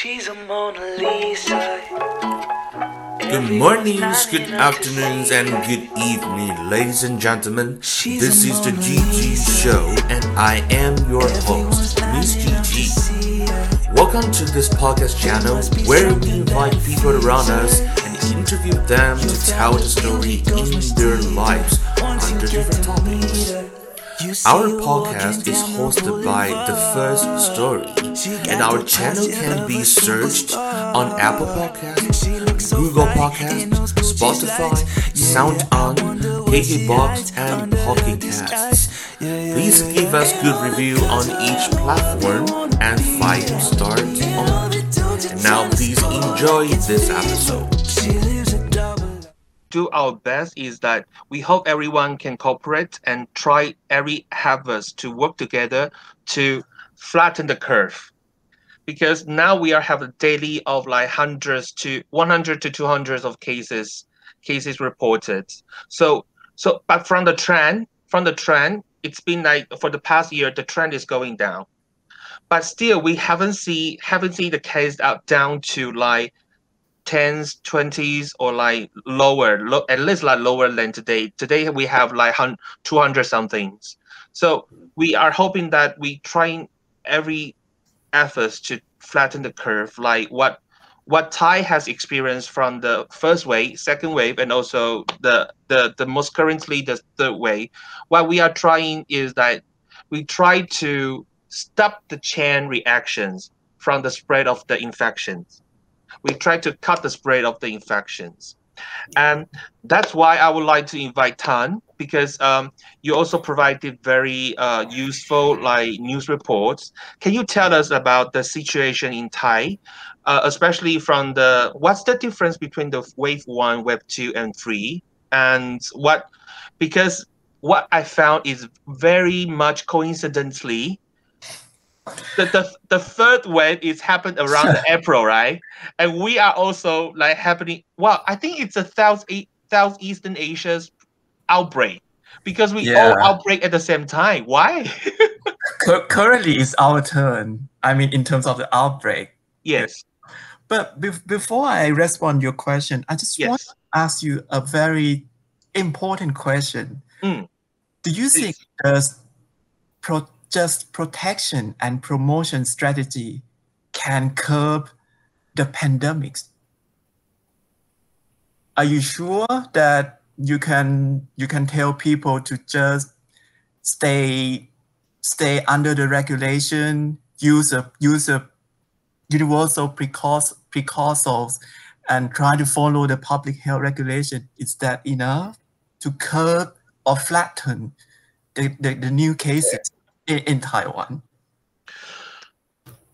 She's a Mona Lisa. Good mornings, good afternoons, and good evening, ladies and gentlemen. This is the GG Show, and I am your host, Miss GG. Welcome to this podcast channel where we invite people around us and interview them to tell the story in their lives under different topics. Our podcast is hosted by The First Story, and our channel can be searched on Apple Podcasts, Google Podcasts, Spotify, SoundOn, KKBox, and Pocket Casts. Please give us good review on each platform and five stars on. And now please enjoy this episode do our best is that we hope everyone can cooperate and try every efforts to work together to flatten the curve. Because now we are having daily of like hundreds to 100 to 200 of cases cases reported. So so but from the trend from the trend it's been like for the past year the trend is going down. But still we haven't see haven't seen the case out down to like tens, twenties, or like lower, lo- at least like lower than today. Today we have like 200 somethings. So we are hoping that we trying every efforts to flatten the curve, like what what Thai has experienced from the first wave, second wave, and also the the the most currently the third wave. What we are trying is that we try to stop the chain reactions from the spread of the infections we try to cut the spread of the infections. And that's why I would like to invite Tan because um, you also provided very uh, useful like news reports. Can you tell us about the situation in Thai, uh, especially from the what's the difference between the wave one, wave two, and three, and what because what I found is very much coincidentally the, the, the third wave is happened around April, right? And we are also like happening. Well, I think it's a South Southeastern Asia's outbreak because we Yeah. all outbreak at the same time. Why? Currently, it's our turn. I mean, in terms of the outbreak. yes. But be- before I respond your question, I just want to ask you a very important question. Mm. Do you think there's pro- just protection and promotion strategy can curb the pandemics? Are you sure that you can you can tell people to just stay stay under the regulation, use a use a universal precautions, and try to follow the public health regulation? Is that enough to curb or flatten the, the, the new cases in, in Taiwan?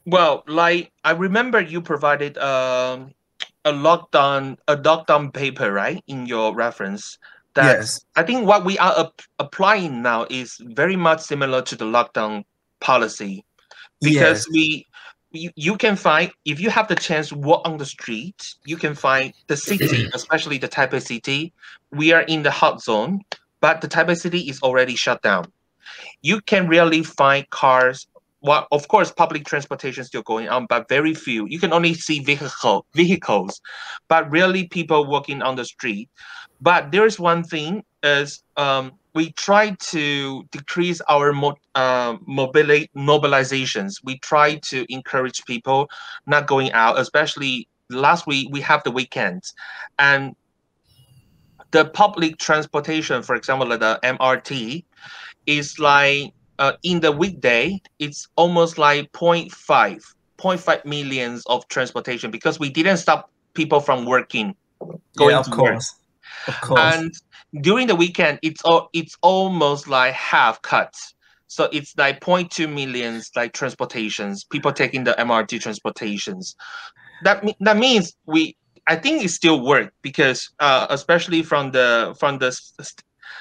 Well, like I remember you provided um, a lockdown a lockdown paper, right, in your reference. That Yes. I think what we are ap- applying now is very much similar to the lockdown policy because Yes. we you, you can find if you have the chance walk on the street you can find the city especially the taipei city we are in the hot zone but the taipei city is already shut down you can really find cars. Well of course public transportation is still going on but very few. You can only see vehicle vehicles but really people walking on the street. But there is one thing is um, we try to decrease our mo- uh, mobili- mobilizations. We try to encourage people not going out, especially last week we have the weekends, and the public transportation, for example, the MRT, is like uh, in the weekday it's almost like 0.5, 0.5 millions of transportation because we didn't stop people from working. Going yeah, of to work. course. Of course. And during the weekend, it's all it's almost like half cut. So it's like 0.2 millions like transportations, people taking the MRT transportations. That that means we I think it still work because uh, especially from the from the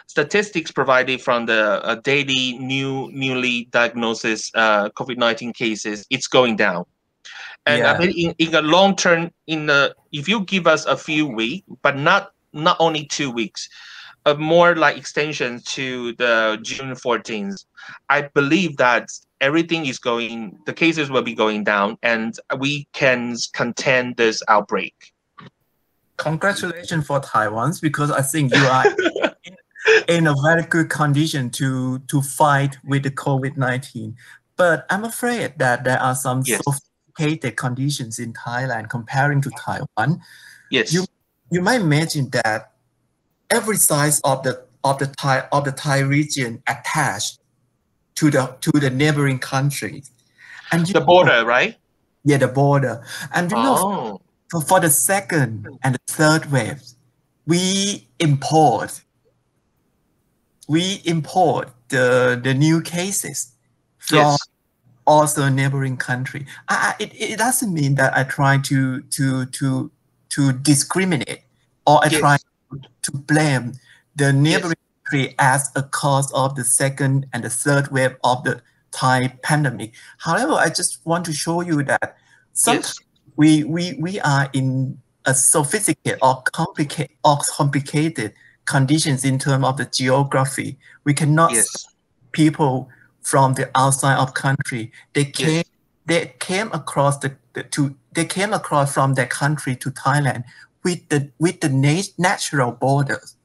statistics provided from the uh, daily new newly diagnosis uh, COVID-19 cases, it's going down. And I Yeah. think in, in the long term, in the if you give us a few weeks, but not not only two weeks, a more like extension to the June 14th, I believe that everything is going, the cases will be going down, and we can contain this outbreak. Congratulations for Taiwan because I think you are in, in a very good condition to to fight with the COVID nineteen. But I'm afraid that there are some Yes. sophisticated conditions in Thailand comparing to Taiwan. Yes. You you might imagine that every size of the of the Thai of the Thai region attached to the to the neighboring countries, and the know- border, right? yeah, the border, and you know Oh, for, for the second and the third waves, we import we import the the new cases from yes. also neighboring country. I, I- it, it doesn't mean that I try to to to to discriminate or I Yes. try to blame the neighboring country as a cause of the second and the third wave of the Thai pandemic. However, I just want to show you that sometimes Yes. we, we, we are in a sophisticated or complicated or complicated conditions in terms of the geography. We cannot Yes. people from the outside of country. They Yes. came they came across the, the to they came across from their country to Thailand with the with the nat- natural borders.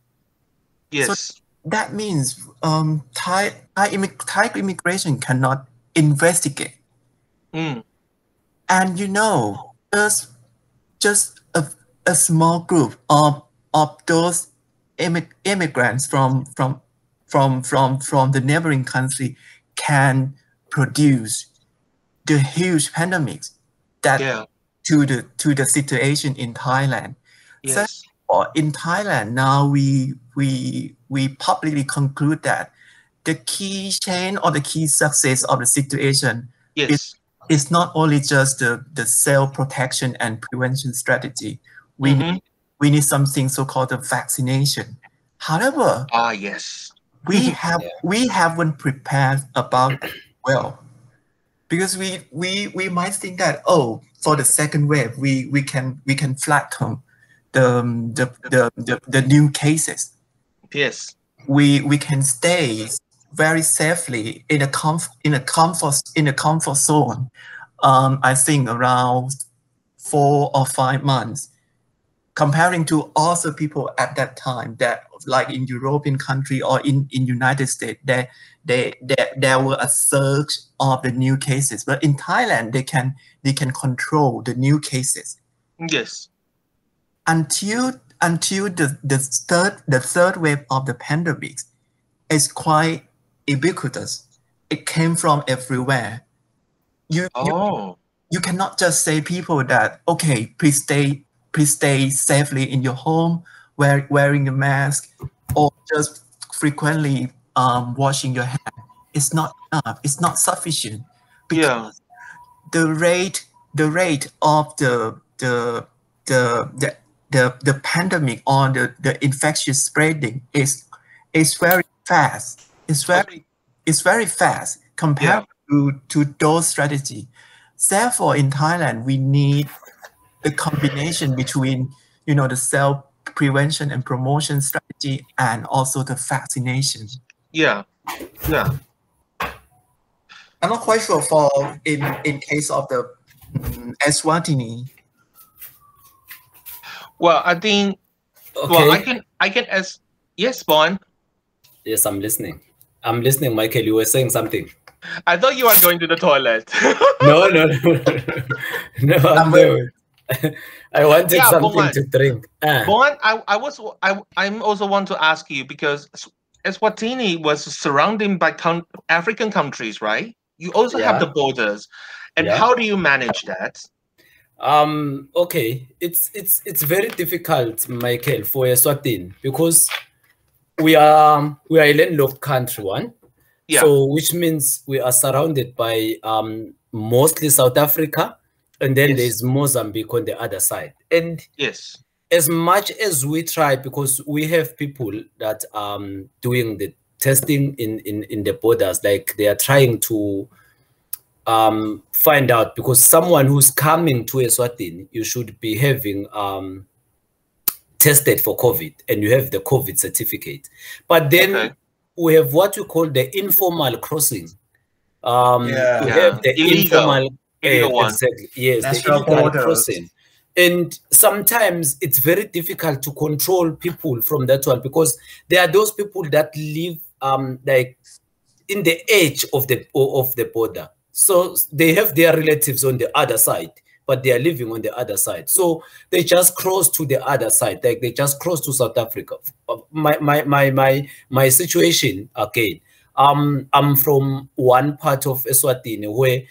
Yes. That means um, Thai Thai, immig- Thai immigration cannot investigate. Mm. And you know, just just a, a small group of of those immig- immigrants from from from from from the neighboring country can produce the huge pandemics that Yeah. to the to the situation in Thailand. Yes. Or in Thailand now we we we publicly conclude that the key chain or the key success of the situation Yes. it's not only just the, the self protection and prevention strategy. We Mhm. need we need something so called the vaccination. However, Ah, yes. we have we haven't prepared about well because we we we might think that oh for the second wave we we can we can flatten the the the, the, the new cases Yes. we we can stay very safely in a comf- in a comfort in a comfort zone. Um, I think around four or five months, comparing to other people at that time that like in European country or in in United States, there they there, there were a surge of the new cases, but in Thailand they can they can control the new cases Yes. until until the, the third the third wave of the pandemic is quite ubiquitous. It came from everywhere. You, you Oh. you cannot just say people that okay, please stay please stay safely in your home, wear, wearing a mask, or just frequently um, washing your hand. It's not enough. It's not sufficient. Yeah. the rate the rate of the the the the the, the pandemic or the, the infectious spreading is is very fast. It's very it's very fast compared to, to those strategy. Therefore, in Thailand, we need the combination between you know the self prevention and promotion strategy and also the vaccination. Yeah. Yeah. I'm not quite sure for in in case of the um, Eswatini. Well, I think. Okay. Well, I can. I can as. Yes, Bond. Yes, I'm listening. I'm listening, Michelle. You were saying something. I thought you were going to the toilet. No, no, no, no. no I'm very- there. I wanted Yeah, something to drink. Ah, I, I was. I. I'm also want to ask you because Eswatini was surrounded by con- African countries, right? You also have the borders, and Yeah. how do you manage that? Um. Okay. It's it's it's very difficult, Michelle, for Eswatini because we are we are a landlocked country, one. Yeah. So which means we are surrounded by um mostly South Africa, and then Yes. there's Mozambique on the other side. And Yes. as much as we try because we have people that um doing the testing in in in the borders like they are trying to um find out because someone who's coming to Eswatini you should be having um tested for COVID and you have the COVID certificate. But then Okay. we have what we call the informal crossing. Um, Yeah. we Yeah. have the Illegal. informal Illegal uh, one. exactly. Yes, Natural the illegal borders. crossing. And sometimes it's very difficult to control people from that one because there are those people that live um like in the edge of the of the border. So they have their relatives on the other side, but they are living on the other side. So they just cross to the other side, like they just cross to South Africa. My my my my my situation again. Um, I'm from one part of Eswatini where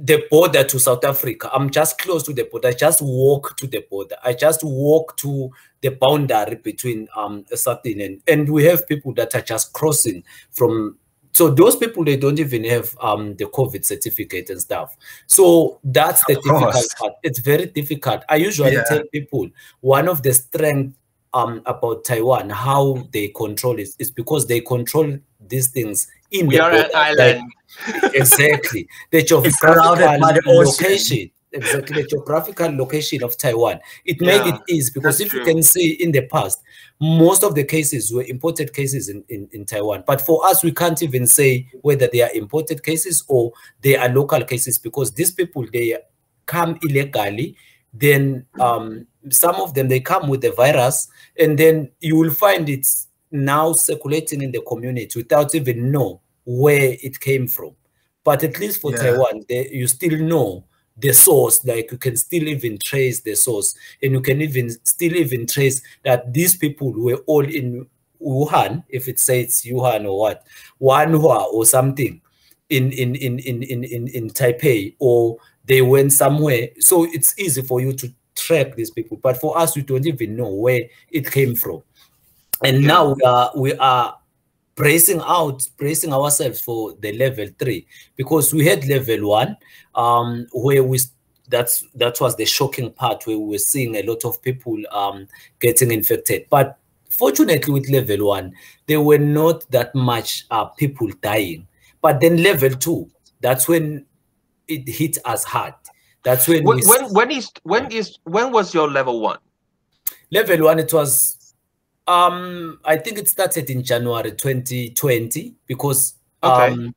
the border to South Africa. I'm just close to the border. I just walk to the border. I just walk to the boundary between um Eswatini and, and we have people that are just crossing from so those people they don't even have um the COVID certificate and stuff. So that's the difficult part. It's very difficult. I usually Yeah. tell people one of the strength um about Taiwan, how they control it, is because they control these things in We the are an island. exactly. The geographical location. Exactly the geographical location of taiwan. It made it easy because if you can see in the past most of the cases were imported cases in, in, in taiwan. But for us we can't even say whether they are imported cases or they are local cases because these people they come illegally then um, some of them they come with the virus and then you will find it's now circulating in the community without even know where it came from. But at least for Yeah. taiwan they, you still know the source like you can still even trace the source. And you can even still even trace that these people were all in wuhan if it says wuhan or what wanhua or something in in in in in in, in taipei or they went somewhere. So it's easy for you to track these people. But for us we don't even know where it came from and now we are we are bracing out bracing ourselves for the level three because we had level one um where we that's that was the shocking part where we were seeing a lot of people um getting infected. But fortunately with level one there were not that much uh, people dying. But then level two that's when it hit us hard. That's when When, we when when is when is when was your level one? level one it was um i think it started in january 2020 because Okay. um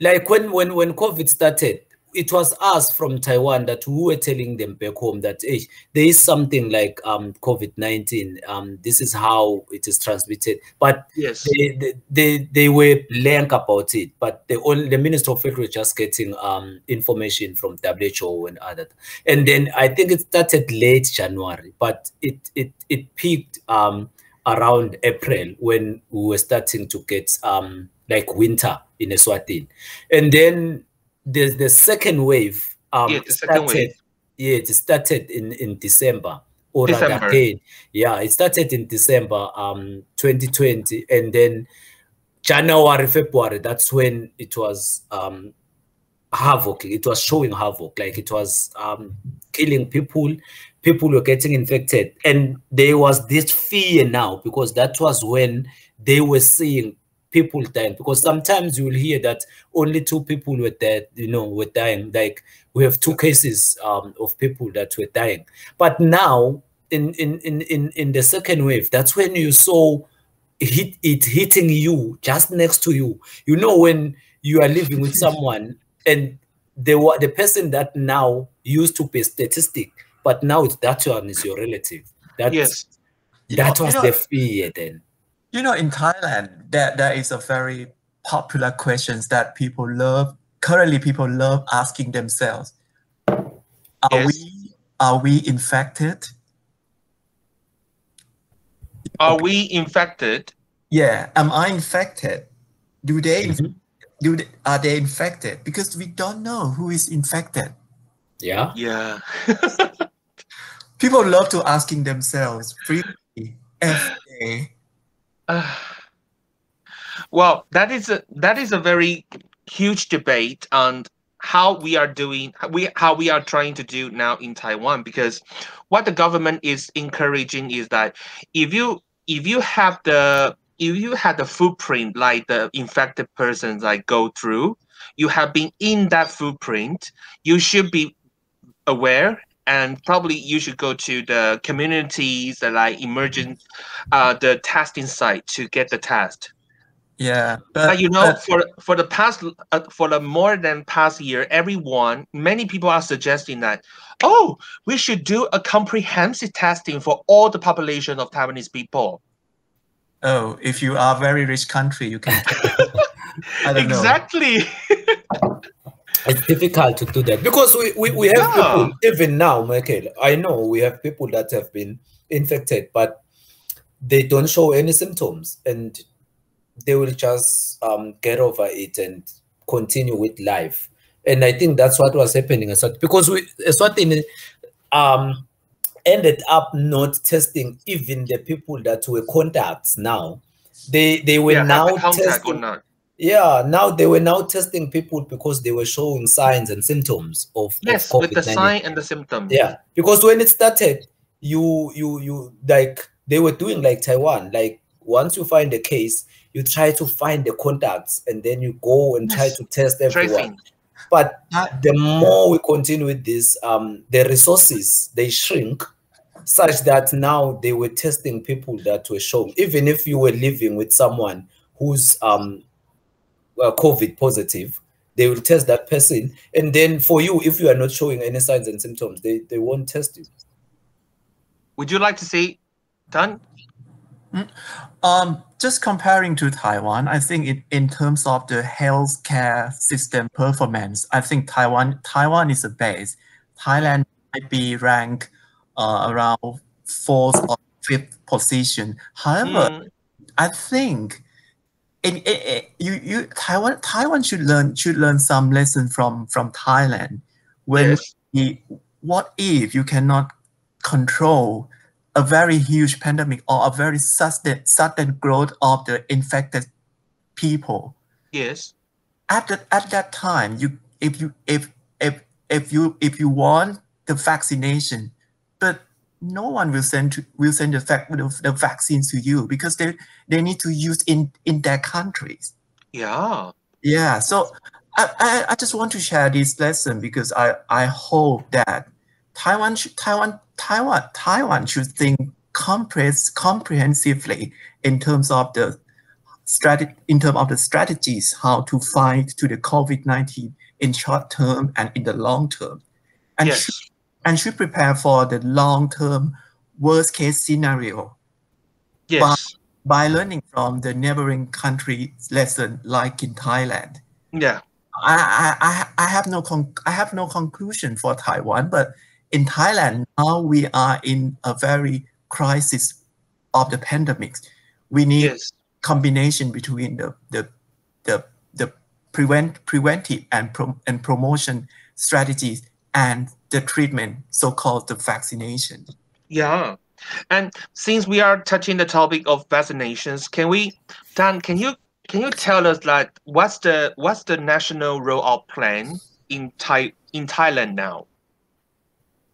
like when when when covid started it was us from taiwan that we were telling them back home that hey, there is something like um covid-19 um this is how it is transmitted but Yes. they, they, they, they were blank about it, but the only the Minister of Health was just getting um information from WHO and other. And then I think it started late January, but it it it peaked um around April when we were starting to get um like winter in Eswatini. And then there's the second wave um Yeah, the second wave. yeah, it started in in December. Or December. again, yeah, it started in December um 2020 and then January, February, that's when it was um havoc. It was showing havoc, like it was um killing people, people were getting infected. And there was this fear now because that was when they were seeing people dying. Because sometimes you will hear that only two people were dead, you know, were dying. Like we have two cases um, of people that were dying. But now in in in in, in the second wave, that's when you saw hit it hitting you just next to you. You know when you are living with someone and the the person that now used to be statistic, but now it's that one is your relative. That Yes. You that know- was you the fear then. You know, in Thailand, there, there is a very popular questions that people love. Currently, people love asking themselves: Are Yes. we are we infected? Are we infected? Yeah, am I infected? Do they Mhm. do they, are they infected? Because we don't know who is infected. Yeah. Yeah. People love to asking themselves frequently every day. Uh, well, that is a that is a very huge debate on how we are doing we how we are trying to do now in Taiwan because what the government is encouraging is that if you if you have the if you had the footprint like the infected persons like go through, you have been in that footprint, you should be aware and probably you should go to the communities that like emergent uh the testing site to get the test. Yeah, but, but you know but- for for the past uh, for the more than past year everyone many people are suggesting that oh we should do a comprehensive testing for all the population of taiwanese people. Oh, if you are a very rich country, you can. Exactly it's difficult to do that. Because we, we, we have Yeah. people even now michelle i know we have people that have been infected but they don't show any symptoms and they will just um, get over it and continue with life. And i think that's what was happening as well because we Eswatini um ended up not testing even the people that were contacts now. They they were yeah, now testing not yeah, now they were now testing people because they were showing signs and symptoms of of yes with the sign and the symptoms Yeah, because when it started, you you you like they were doing like Taiwan. Like once you find a case, you try to find the contacts and then you go and try to test everyone. tracing But the more we continue with this, um, the resources they shrink such that now they were testing people that were shown, even if you were living with someone who's um uh, COVID positive, they will test that person. And then for you, if you are not showing any signs and symptoms, they, they won't test you. would you like to see done Um, just comparing to Taiwan, I think it, in terms of the healthcare system performance, I think Taiwan Taiwan is the base. Thailand might be ranked uh, around fourth or fifth position. However, Mm, I think in, in, in- you you Taiwan Taiwan should learn should learn some lesson from from Thailand. When yes what if you cannot control a very huge pandemic or a very sudden sudden growth of the infected people? yes At that at that time, you if you if if if you if you want the vaccination, no one will send to, will send the, the, the vaccines to you because they they need to use in in their countries. yeah. Yeah, so I, I, I just want to share this lesson because I, I hope that Taiwan should, Taiwan Taiwan Taiwan should think comprehens- comprehensively in terms of the strategy in terms of the strategies how to fight to the COVID nineteen in short term and in the long term, and yes. should, and should prepare for the long term worst case scenario yes by learning from the neighboring country lesson like in Thailand. yeah I, I, I- have no con- I have no conclusion for Taiwan, but in Thailand now we are in a very crisis of the pandemic. We need yes combination between the the the, the prevent preventive and prom- and promotion strategies and the treatment, so-called the vaccination. Yeah. And since we are touching the topic of vaccinations, can we Tan, can you can you tell us like what's the what's the national rollout plan in Thai in Thailand now?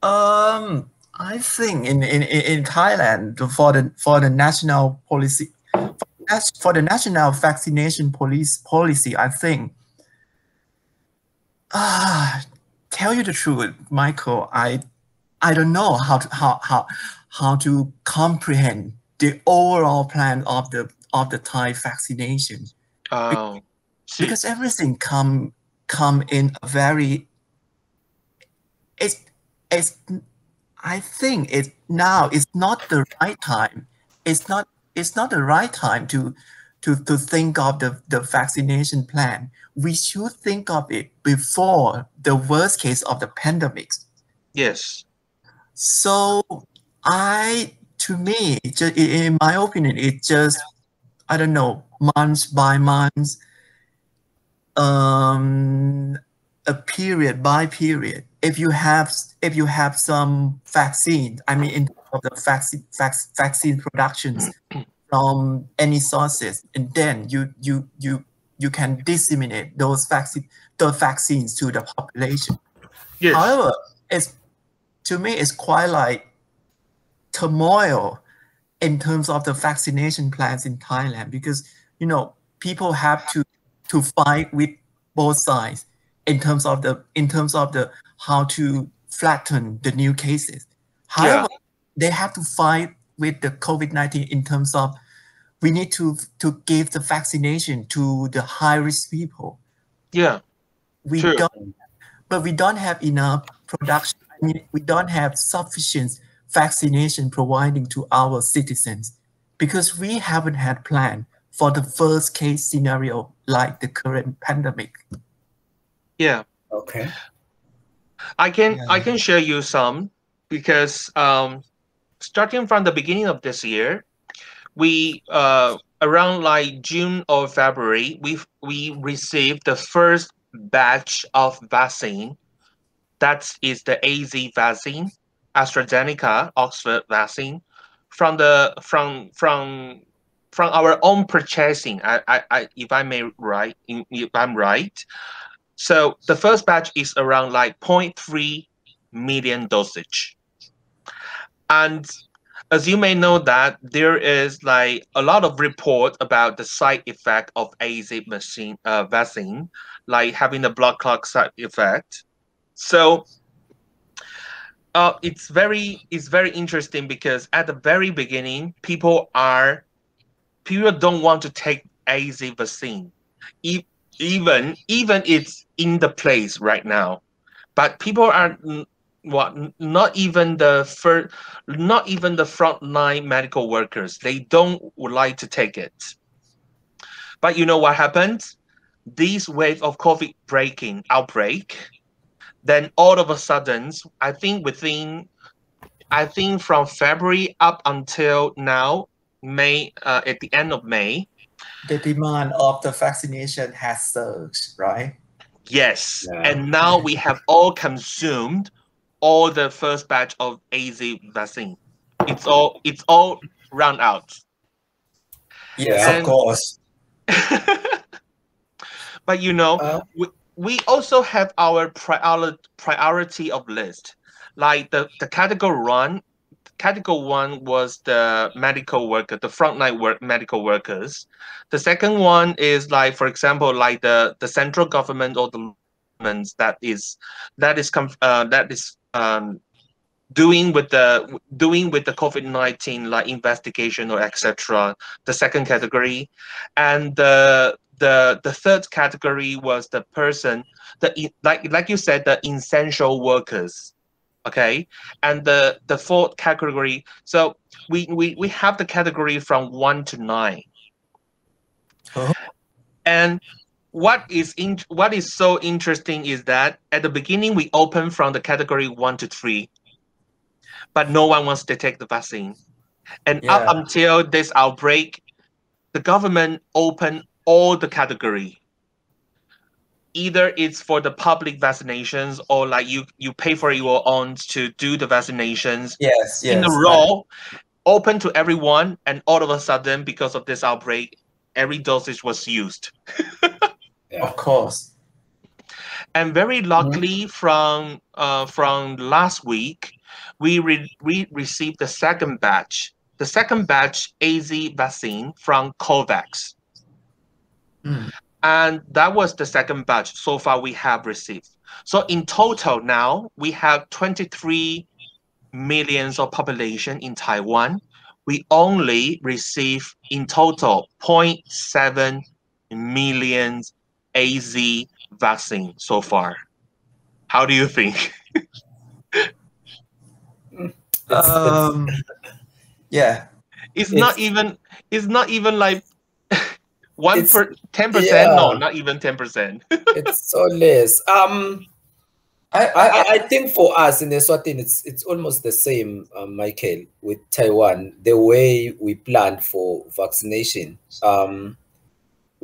Um, I think in, in, in Thailand for the for the national policy for the national vaccination police policy, I think. Ah, tell you the truth, Michelle, I I don't know how to how how how to comprehend the overall plan of the of the Thai vaccination. Oh, see, because everything come come in a very it's it's i think it now is not the right time. It's not it's not the right time to to to think of the the vaccination plan we should think of it before the worst case of the pandemic yes. so I, to me, it ju- i- in my opinion, it just, I don't know, months by months, um, a period by period. If you have, if you have some vaccine, I mean, in terms of the vaccine, vac, vaccine productions from any sources, and then you, you, you, you can disseminate those vaccine, the vaccines to the population. Yes. However, it's to me it's quite like turmoil in terms of the vaccination plans in Thailand because you know people have to to fight with both sides in terms of the in terms of the how to flatten the new cases. However, they have to fight with the COVID-19 in terms of we need to to give the vaccination to the high risk people. Yeah. We True. don't, but we don't have enough production. I mean, we don't have sufficient vaccination providing to our citizens because we haven't had plan for the first case scenario like the current pandemic. Yeah. Okay. I can I can share you some because um, starting from the beginning of this year, we uh, around like June or February, we we received the first batch of vaccine. That is the AZ vaccine, AstraZeneca Oxford vaccine, from the from from from our own purchasing. I I, I if I may right if I'm right. So the first batch is around like 0.3 million dosage. And as you may know that there is like a lot of report about the side effect of AZ machine, uh, vaccine, like having the blood clot side effect. So uh, it's very it's very interesting because at the very beginning, people are people don't want to take AZ vaccine. E- even even it's in the place right now but people are what n- not even the first not even the frontline medical workers they don't would like to take it but you know what happened this wave of covid breaking outbreak then all of a sudden i think within i think from february up until now may uh, at the end of may The demand of the vaccination has surged, right? Yes, Yeah. and now we have all consumed all the first batch of AZ vaccine. It's all it's all run out. Yes, And- of course. but you know, Uh, we, we also have our priority priority of list. Like the, the category one, category one was the medical worker, the frontline work medical workers. The second one is like, for example, like the, the central government or the governments that is that is com- uh, that is um, doing with the doing with the COVID nineteen like investigation or etc. The second category, and the the the third category was the person the like like you said the essential workers okay and the the fourth category so we we, we have the category from one to nine Oh. and what is in what is so interesting is that at the beginning we open from the category one to three but no one wants to take the vaccine and Yeah. up until this outbreak the government opened all the category either it's for the public vaccinations or like you you pay for your own to do the vaccinations Yes, yes. in a row open to everyone and all of a sudden because of this outbreak every dosage was used Of course. and very luckily from uh, from last week we re- we received the second batch the second batch az vaccine from covax. Mm. and that was the second batch so far we have received. So in total now we have 23 millions of population in taiwan. We only receive in total 0.7 million az vaccine so far how do you think it's- it's- Um, yeah. it's not even it's not even like one per ten percent no not even ten percent it's so less. Um, I, I, I, I- I think for us in Eswatini, it's it's almost the same, um, Michelle, with Taiwan. The way we planned for vaccination, um,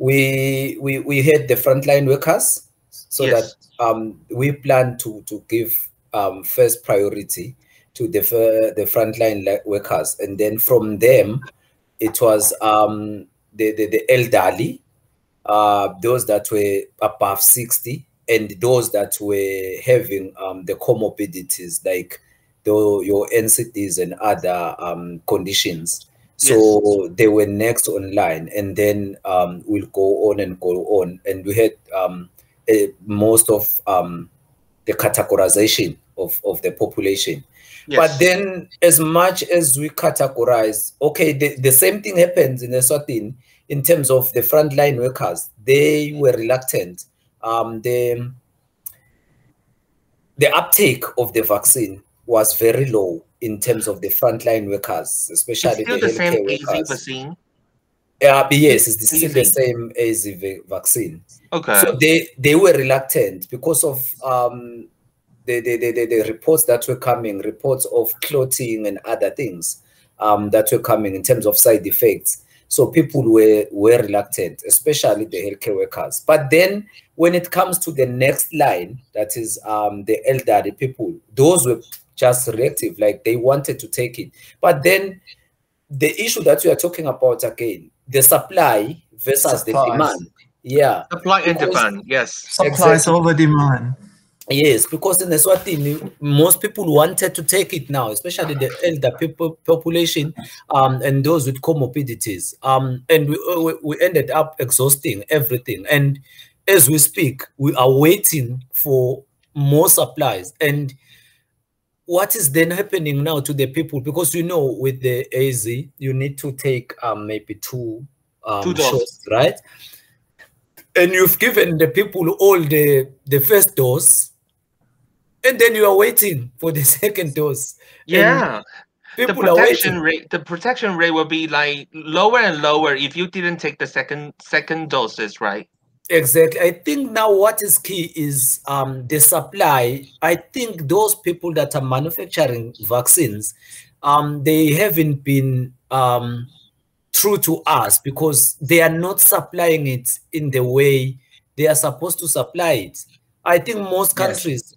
we we we had the frontline workers, so Yes. that um, we plan to to give um, first priority to the the frontline workers, and then from them, it was um, the, the the elderly, uh, those that were above sixty, and those that were having um, the comorbidities like the, your NCDs and other um, conditions. So they were next online, and then um, we'll go on and go on. And we had um, eh, most of um, the categorization of, of the population. Yes. But then, as much as we categorize, okay, the, the same thing happens in Eswatini in terms of the frontline workers. They were reluctant. Um, the, the uptake of the vaccine was very low in terms of the frontline workers, it's especially still the the same healthcare AZ workers. vaccine. Yeah, yes, it's still the same AZ va- vaccine. Okay. So they they were reluctant because of um, the, the, the, the, the reports that were coming, reports of clotting and other things um, that were coming in terms of side effects. So people were were reluctant, especially the healthcare workers. But then when it comes to the next line, that is um, the elderly people, those were just reactive, like they wanted to take it. But then the issue that we are talking about again, the supply versus the demand. Yeah. Supply and demand. Yes. Supplies Exactly. over demand. Yes, because in Eswatini, most people wanted to take it now, especially the elder people population um, and those with comorbidities. Um, and we, we, we ended up exhausting everything. And as we speak, we are waiting for more supplies. And what is then happening now to the people? Because you know, with the AZ, you need to take um, maybe two, um, Two doses. shots, right? And you've given the people all the the first dose, and then you are waiting for the second dose. Yeah. The People are protection rate the protection rate will be like lower and lower if you didn't take the second second doses, right? Exactly. I think now what is key is um, the supply. I think those people that are manufacturing vaccines, um, they haven't been um, true to us because they are not supplying it in the way they are supposed to supply it. I think most Yes. countries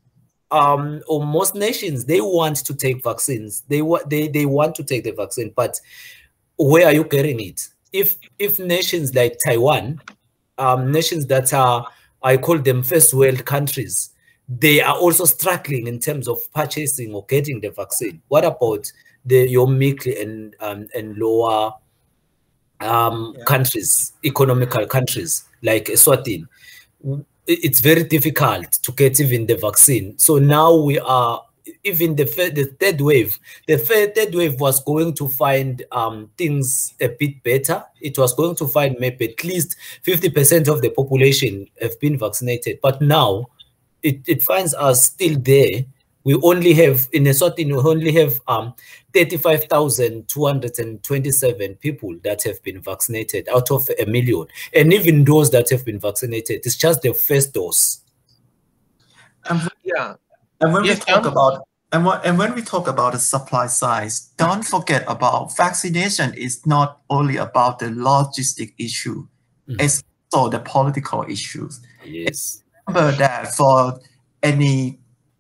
um, or most nations they want to take vaccines. They want they, they want to take the vaccine, but where are you getting it? If if nations like Taiwan um, nations that are, I call them first world countries, they are also struggling in terms of purchasing or getting the vaccine. What about the your meek and um, and lower um, Yeah. countries, economical countries like Eswatini? It's very difficult to get even the vaccine. So now we are even the the third wave. The third wave was going to find um, things a bit better. It was going to find maybe at least 50% of the population have been vaccinated. But now it, it finds us still there. We only have, in Eswatini, we only have um, 35,227 people that have been vaccinated out of a million. And even those that have been vaccinated, it's just the first dose. And, Yeah. And when Yes, we talk about and, what, and when we talk about the supply side, don't forget about vaccination is not only about the logistic issue, Mhm. it's also the political issues. Yes. remember that for any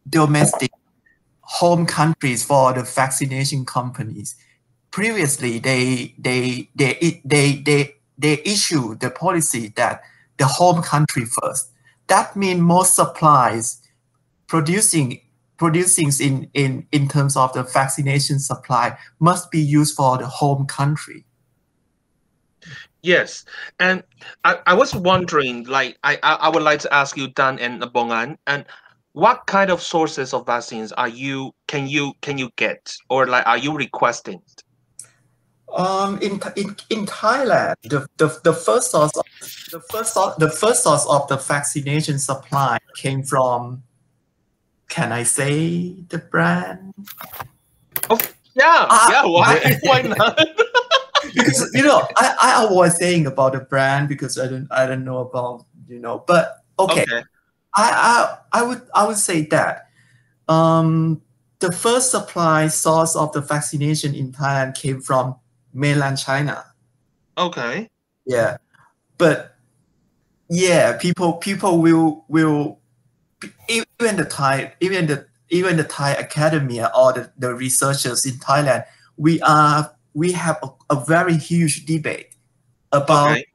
domestic home countries for the vaccination companies previously they they they they they they issue the policy that the home country first that means most supplies producing producing in in in terms of the vaccination supply must be used for the home country Yes, and I, I was wondering, like, I, I would like to ask you, Tan and Bongani, and what kind of sources of vaccines are you can you can you get or like are you requesting? Um, in in in Thailand, the, the, the first source of, the first source, the first source of the vaccination supply came from. Can I say the brand? Oh, Yeah, Ah. yeah. Why why not? Because you know, I, I avoid saying about the brand because I don't I don't know about you know. But okay, I, I I would I would say that um, the first supply source of the vaccination in Thailand came from mainland China. okay. yeah but yeah people people will will even the thai even the even the thai academia or the, the researchers in thailand we are we have a, a very huge debate about Okay.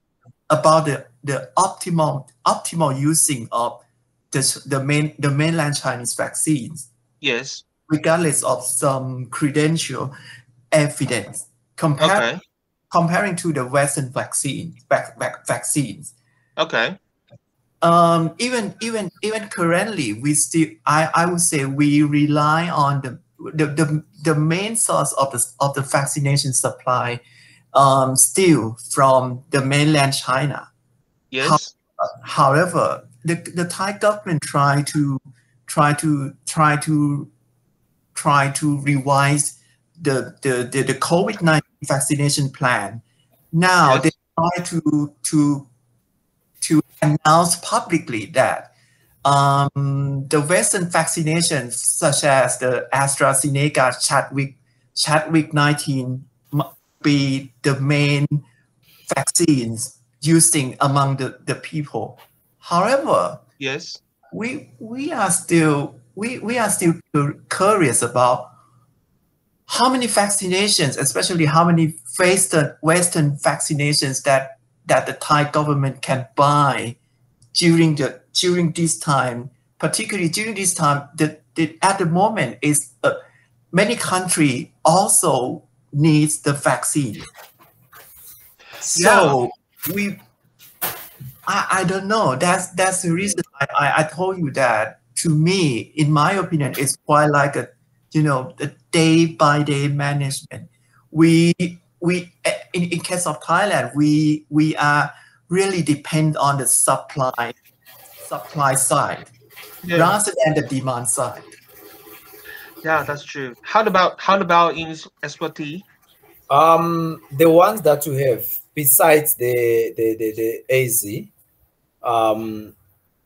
about the the optimal optimal using of the the main the mainland chinese vaccines Yes. regardless of some credential evidence compared Okay. comparing to the Western vaccine vac, vac, vaccines. Okay. Um, even even even currently, we still I, I would say we rely on the the, the, the main source of the of the vaccination supply um, still from the mainland China. Yes. However, the, the Thai government try to try to try to try to revise the the, the, the COVID nineteen vaccination plan. Now Yes. they try to to to announce publicly that um, the Western vaccinations, such as the AstraZeneca Chadwick Chadwick 19, must be the main vaccines using among the, the people. However, Yes. we we are still we, we are still curious about how many vaccinations, especially how many Western Western vaccinations that that the Thai government can buy during the during this time, particularly during this time. The, the at the moment is uh, many country also needs the vaccine. So we I, I don't know. That's that's the reason I, I, I told you that to me, in my opinion, it's quite like a you know the day by day management. We we eh, in, in case of Thailand, we we are really depend on the supply supply side Yeah. rather than the demand side. Yeah, that's true. How about how about in Eswati? Um, the ones that you have besides the the the, the AZ, um,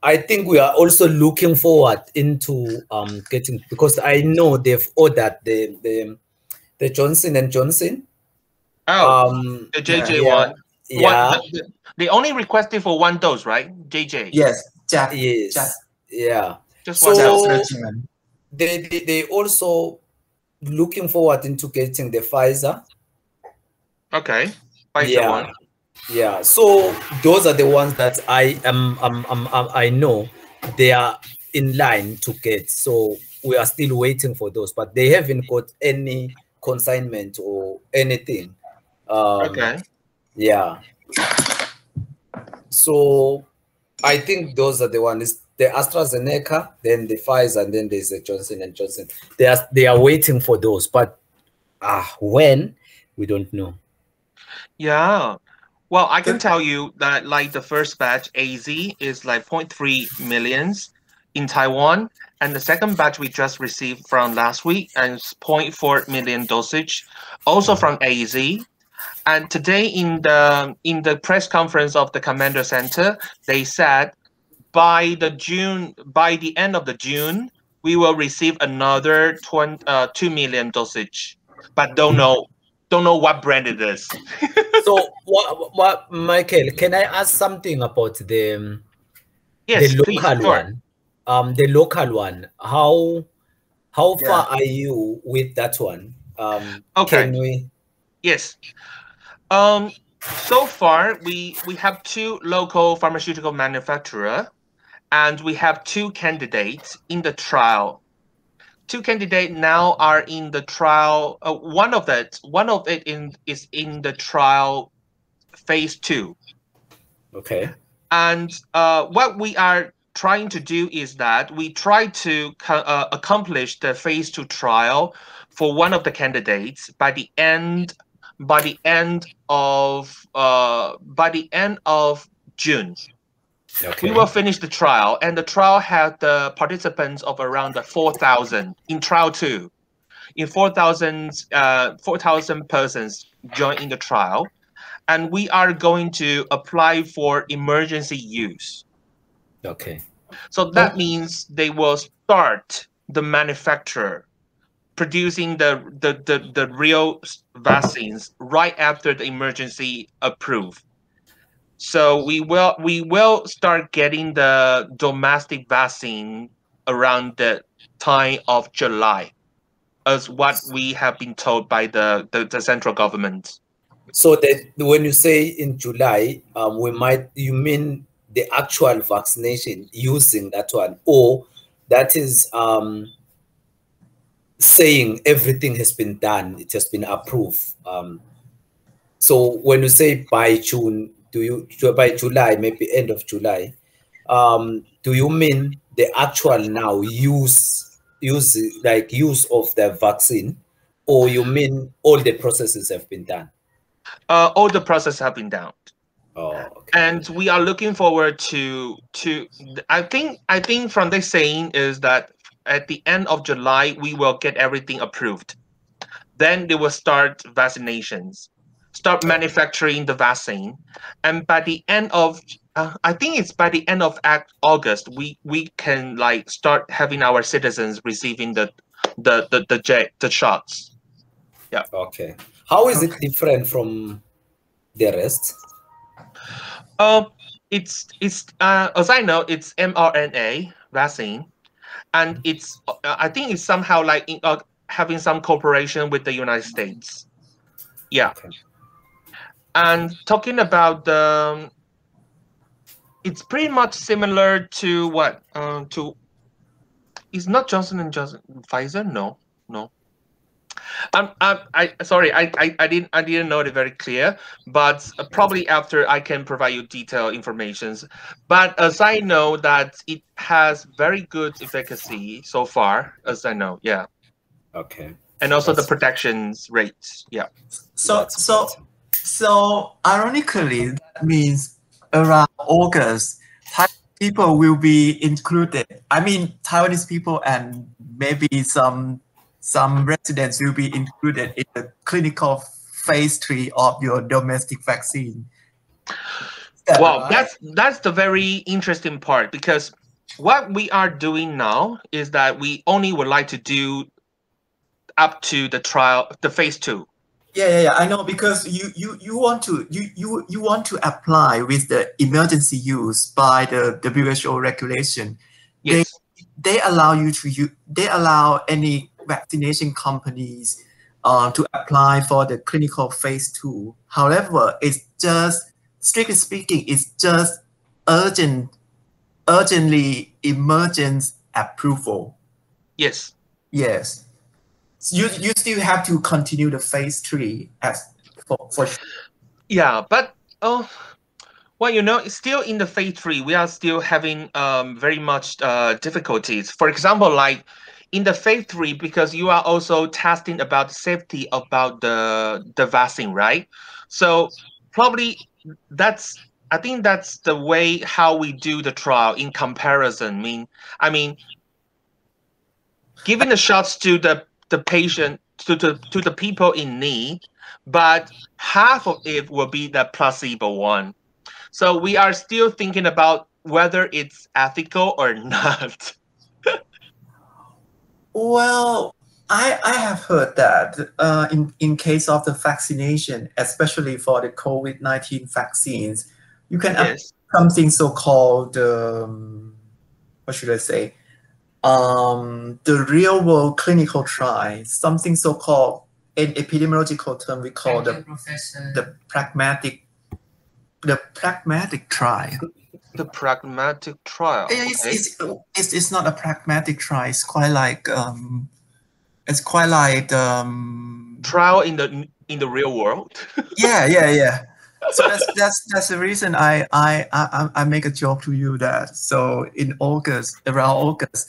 I think we are also looking forward into um getting because I know they've ordered the the the Johnson and Johnson. Oh, Um, the JJ yeah, one. yeah, One, the- the- they only requested for one dose, right? JJ. Yes, Jack. yes, Jack. yeah. Just So- one Jack dose. regimen. They, they they also looking forward into getting the Pfizer. Okay. Pfizer yeah one. yeah so those are the ones that i am um, um, um, i know they are in line to get so we are still waiting for those but they haven't got any consignment or anything um, Okay. yeah so i think those are the ones the astrazeneca then the pfizer and then there's the johnson and johnson they are they are waiting for those but ah when we don't know Yeah. Well, I can tell you that like the first batch AZ is like 0.3 millions in Taiwan, and the second batch we just received from last week and 0.4 million dosage, also from AZ. And today in the in the press conference of the commander center, they said by the June by the end of the June we will receive another 20, uh, 2 million dosage, but don't know don't know what brand it is. so what, what michelle can i ask something about the um, Yes, the please, local sure. one um the local one how how Yeah. far are you with that one um Okay. can we Yes. Um, so far, we we have two local pharmaceutical manufacturer, and we have two candidates in the trial. Two candidates now are in the trial. Uh, one of that, one of it in is in the trial phase two. okay And uh, what we are trying to do is that we try to uh, accomplish the phase two trial for one of the candidates by the end by the end of uh, by the end of June. okay We will finish the trial, and the trial had the participants of around the 4,000 in trial two. In 4,000 uh, 4,000 persons join in the trial, and we are going to apply for emergency use. okay So that means they will start the manufacturer producing the, the, the, the real vaccines right after the emergency approved. So we will we will start getting the domestic vaccine around the time of July, as what we have been told by the, the, the central government. so that when you say in july um we might you mean the actual vaccination using that one or that is um saying everything has been done it has been approved um so when you say by june do you by july maybe end of july um, do you mean the actual now use use like use of the vaccine, or you mean all the processes have been done? Uh, all the processes have been done. Oh, okay. and we are looking forward to to i think i think from this saying is that at the end of july we will get everything approved then they will start vaccinations start manufacturing the vaccine and by the end of uh, i think it's by the end of august we we can like start having our citizens receiving the the the the, j- the shots Yeah. Okay. How is it different from the rest? Um, it's it's uh, as I know, it's mRNA vaccine, and it's uh, I think it's somehow like in, uh, having some cooperation with the United States. Yeah, Okay. and talking about the, it's pretty much similar to what um to. It's not Johnson and Johnson, Pfizer. No, no. Um, I, I sorry, I, I, I didn't I didn't know it very clear, but uh, probably after I can provide you detailed informations. But as I know that it has very good efficacy so far, as I know, yeah, Okay. and also the That's- protections rates, yeah. So That's so good. so ironically, that means around August, Thai people will be included. I mean, Taiwanese people and maybe some some residents will be included in the clinical phase three of your domestic vaccine. That Well, right? that's that's the very interesting part because what we are doing now is that we only would like to do up to the trial, the phase two. Yeah, yeah, yeah. I know because you you you want to you you you want to apply with the emergency use by the WHO regulation. Yes. They allow you to you they allow any vaccination companies uh, to apply for the clinical phase two. However, it's just strictly speaking, it's just urgent, urgently emergent approval. Yes. Yes. You you still have to continue the phase three as for, for sure. Yeah, but oh, well, you know, still in the phase three, we are still having um very much uh difficulties. For example, like in the phase three, because you are also testing about safety about the the vaccine, right? So probably that's I think that's the way how we do the trial in comparison. I mean, I mean, giving the shots to the the patient to the to the people in need, but half of it will be the placebo one. So we are still thinking about whether it's ethical or not. Well, I I have heard that uh, in in case of the vaccination, especially for the COVID nineteen vaccines, you can have yes. something so called um, what should I say? Um, the real world clinical trial, something so called in epidemiological term we call Thank the Professor. the pragmatic the pragmatic trial. The pragmatic trial. It's, okay. it's, it's, it's not a pragmatic trial. It's quite like um, it's quite like um, Trial in the in the real world. yeah, yeah, yeah. So that's that's that's the reason I I I I make a joke to you that so in August around August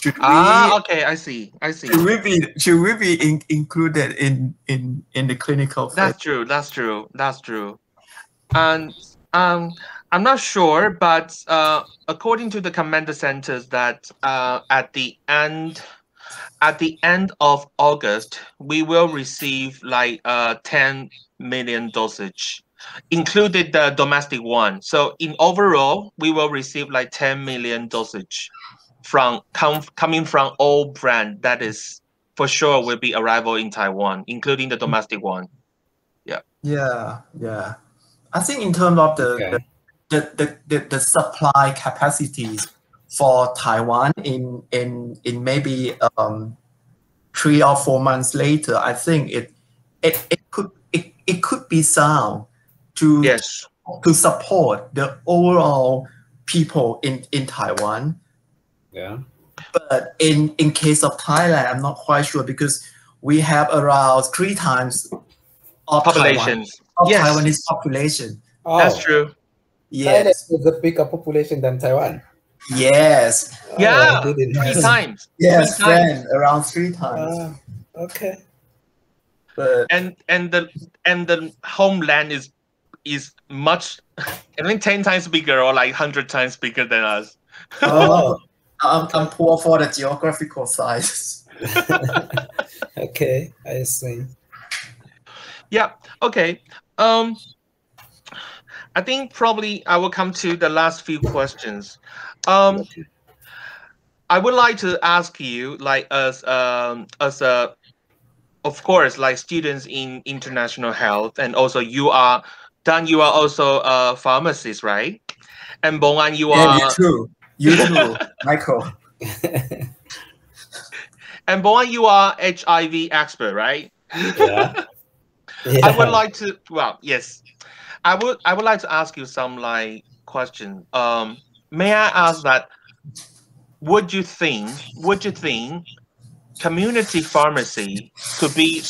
should we ah, okay, I see. I see. should we be should we be in, included in in in the clinical phase? That's true. That's true. That's true. And um, I'm not sure, but uh, according to the commander centers, that uh, at the end, at the end of August, we will receive like uh 10 million dosage, included the domestic one. So in overall, we will receive like 10 million dosage from com- coming from all brand that is for sure will be arrival in Taiwan, including the domestic one. Yeah, yeah. Yeah. I think in terms of the Okay. the, the, the, the supply capacities for Taiwan in in in maybe um three or four months later, I think it it, it could it, it could be sound to Yes. to support the overall people in, in Taiwan. Yeah. But in, in case of Thailand, I'm not quite sure because we have around three times of Taiwan, of Yes. Taiwanese population. Oh, That's true. Thailand Yes. has a bigger population than Taiwan. Yes. Yeah, Oh, I three times. Yes, Three times. friend, around three times. Ah, okay. But and and the and the homeland is is much I think ten times bigger or like hundred times bigger than us. oh, I'm, I'm poor for the geographical size. Okay, I see. Yeah. Okay. Um, I think probably I will come to the last few questions. Um, I would like to ask you, like, as um, as a, of course, like students in international health, and also you are, Tan, you are also a pharmacist, right? And Bongani, you And are, you too. You too, Michelle. and Bongani, you are HIV expert, right? Yeah. I would like to. Well, yes, I would. I would like to ask you some like question. Um, may I ask that? Would you think? Would you think community pharmacy could be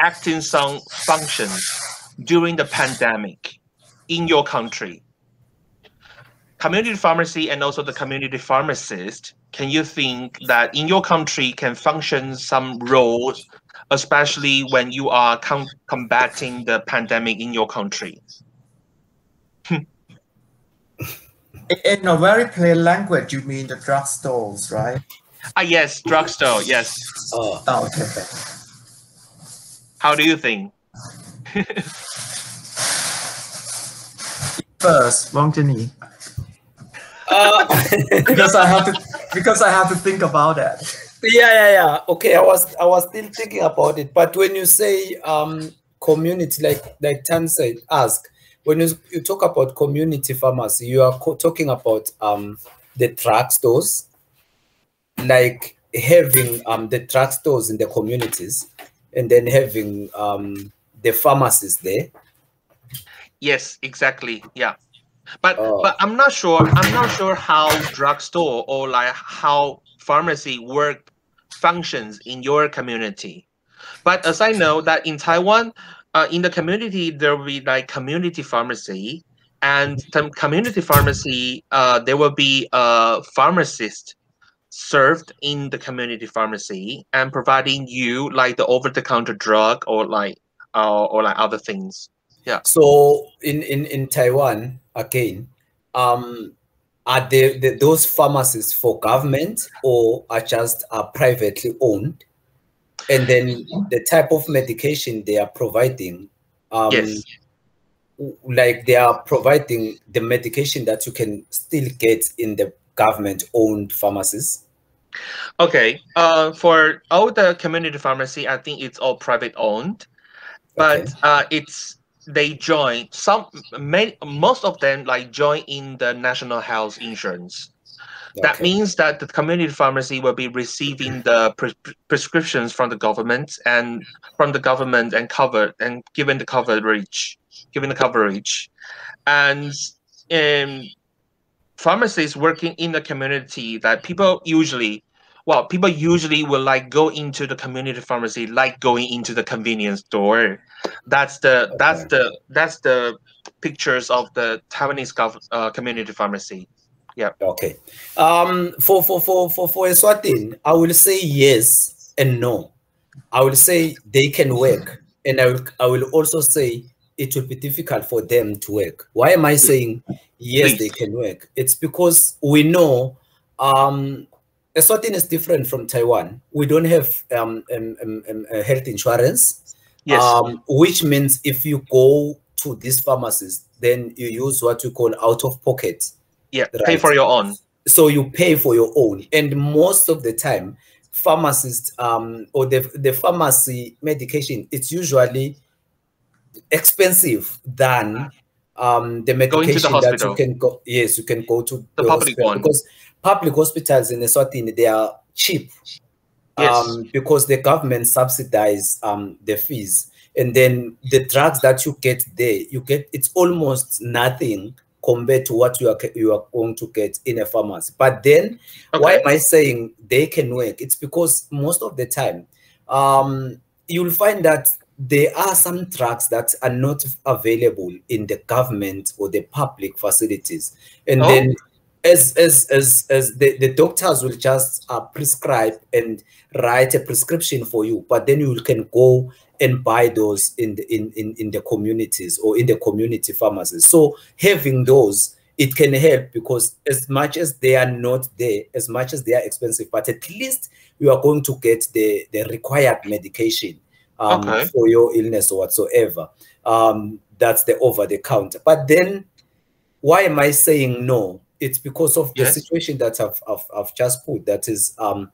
acting some functions during the pandemic in your country? Community pharmacy and also the community pharmacist. Can you think that in your country can function some roles especially when you are com- combating the pandemic in your country. In- In a very plain language, you mean the drugstores, right? Ah, yes, drugstore. Yes. Oh, Oh, okay. okay. How do you think? First, Wang Jinyi, uh, because I have to because I have to think about that. Yeah, yeah, yeah. Okay, I was I was still thinking about it. But when you say um community, like like Tan said, ask when you, you talk about community pharmacy, you are co- talking about um the drugstores, like having um the drugstores in the communities, and then having um the pharmacies there. Yes, exactly. Yeah. But Oh. but I'm not sure. I'm not sure how drugstore or like how pharmacy work functions in your community. But as I know that in Taiwan, uh, in the community there will be like community pharmacy, and community pharmacy uh, there will be a pharmacist served in the community pharmacy and providing you like the over-the-counter drug or like uh, or like other things. Yeah. So in in in Taiwan again, um, are they, the those pharmacies for government or are just uh, privately owned? And then the type of medication they are providing, um, Yes. like they are providing the medication that you can still get in the government-owned pharmacies. Okay. Uh, for all the community pharmacy, I think it's all private owned, but Okay. uh, it's they join some many most of them like join in the national health insurance. That Okay. means that the community pharmacy will be receiving the pre- prescriptions from the government and from the government and covered and given the coverage, given the coverage, and um, pharmacies working in the community that people usually well people usually will like go into the community pharmacy like going into the convenience store that's the that's the that's the pictures of the taiwanese uh, community pharmacy Yeah. Okay. Um, for for for for for Eswatini, I will say yes and no. I will say they can work, and I will I will also say it will be difficult for them to work. Why am I saying yes Please. they can work? It's because we know um Eswatini is different from Taiwan. We don't have um, um, um, um, health insurance yes. Um, which means if you go to these pharmacies, then you use what we call out of pocket. yeah pay for your own. So you pay for your own, and most of the time, pharmacists um, or the the pharmacy medication it's usually expensive than um, the to the medication that you can go. Yes, you can go to The public hospital. one. because public hospitals in Eswatini they are cheap Yes. um, because the government subsidize um, the fees. And then the drugs that you get there you get it's almost nothing compared to what you are you are going to get in a pharmacy. But then why am i saying they can work? It's because most of the time um, you'll find that there are some drugs that are not available in the government or the public facilities, and Oh. then as as as as the, the doctors will just uh, prescribe and write a prescription for you, but then you can go and buy those in the in, in, in the communities or in the community pharmacies. So having those it can help because as much as they are not there, as much as they are expensive, but at least you are going to get the, the required medication um, Okay. for your illness or whatsoever. Um, that's the over the counter. But then why am I saying no? It's because of the situation that I've, I've, I've just put. That is, um,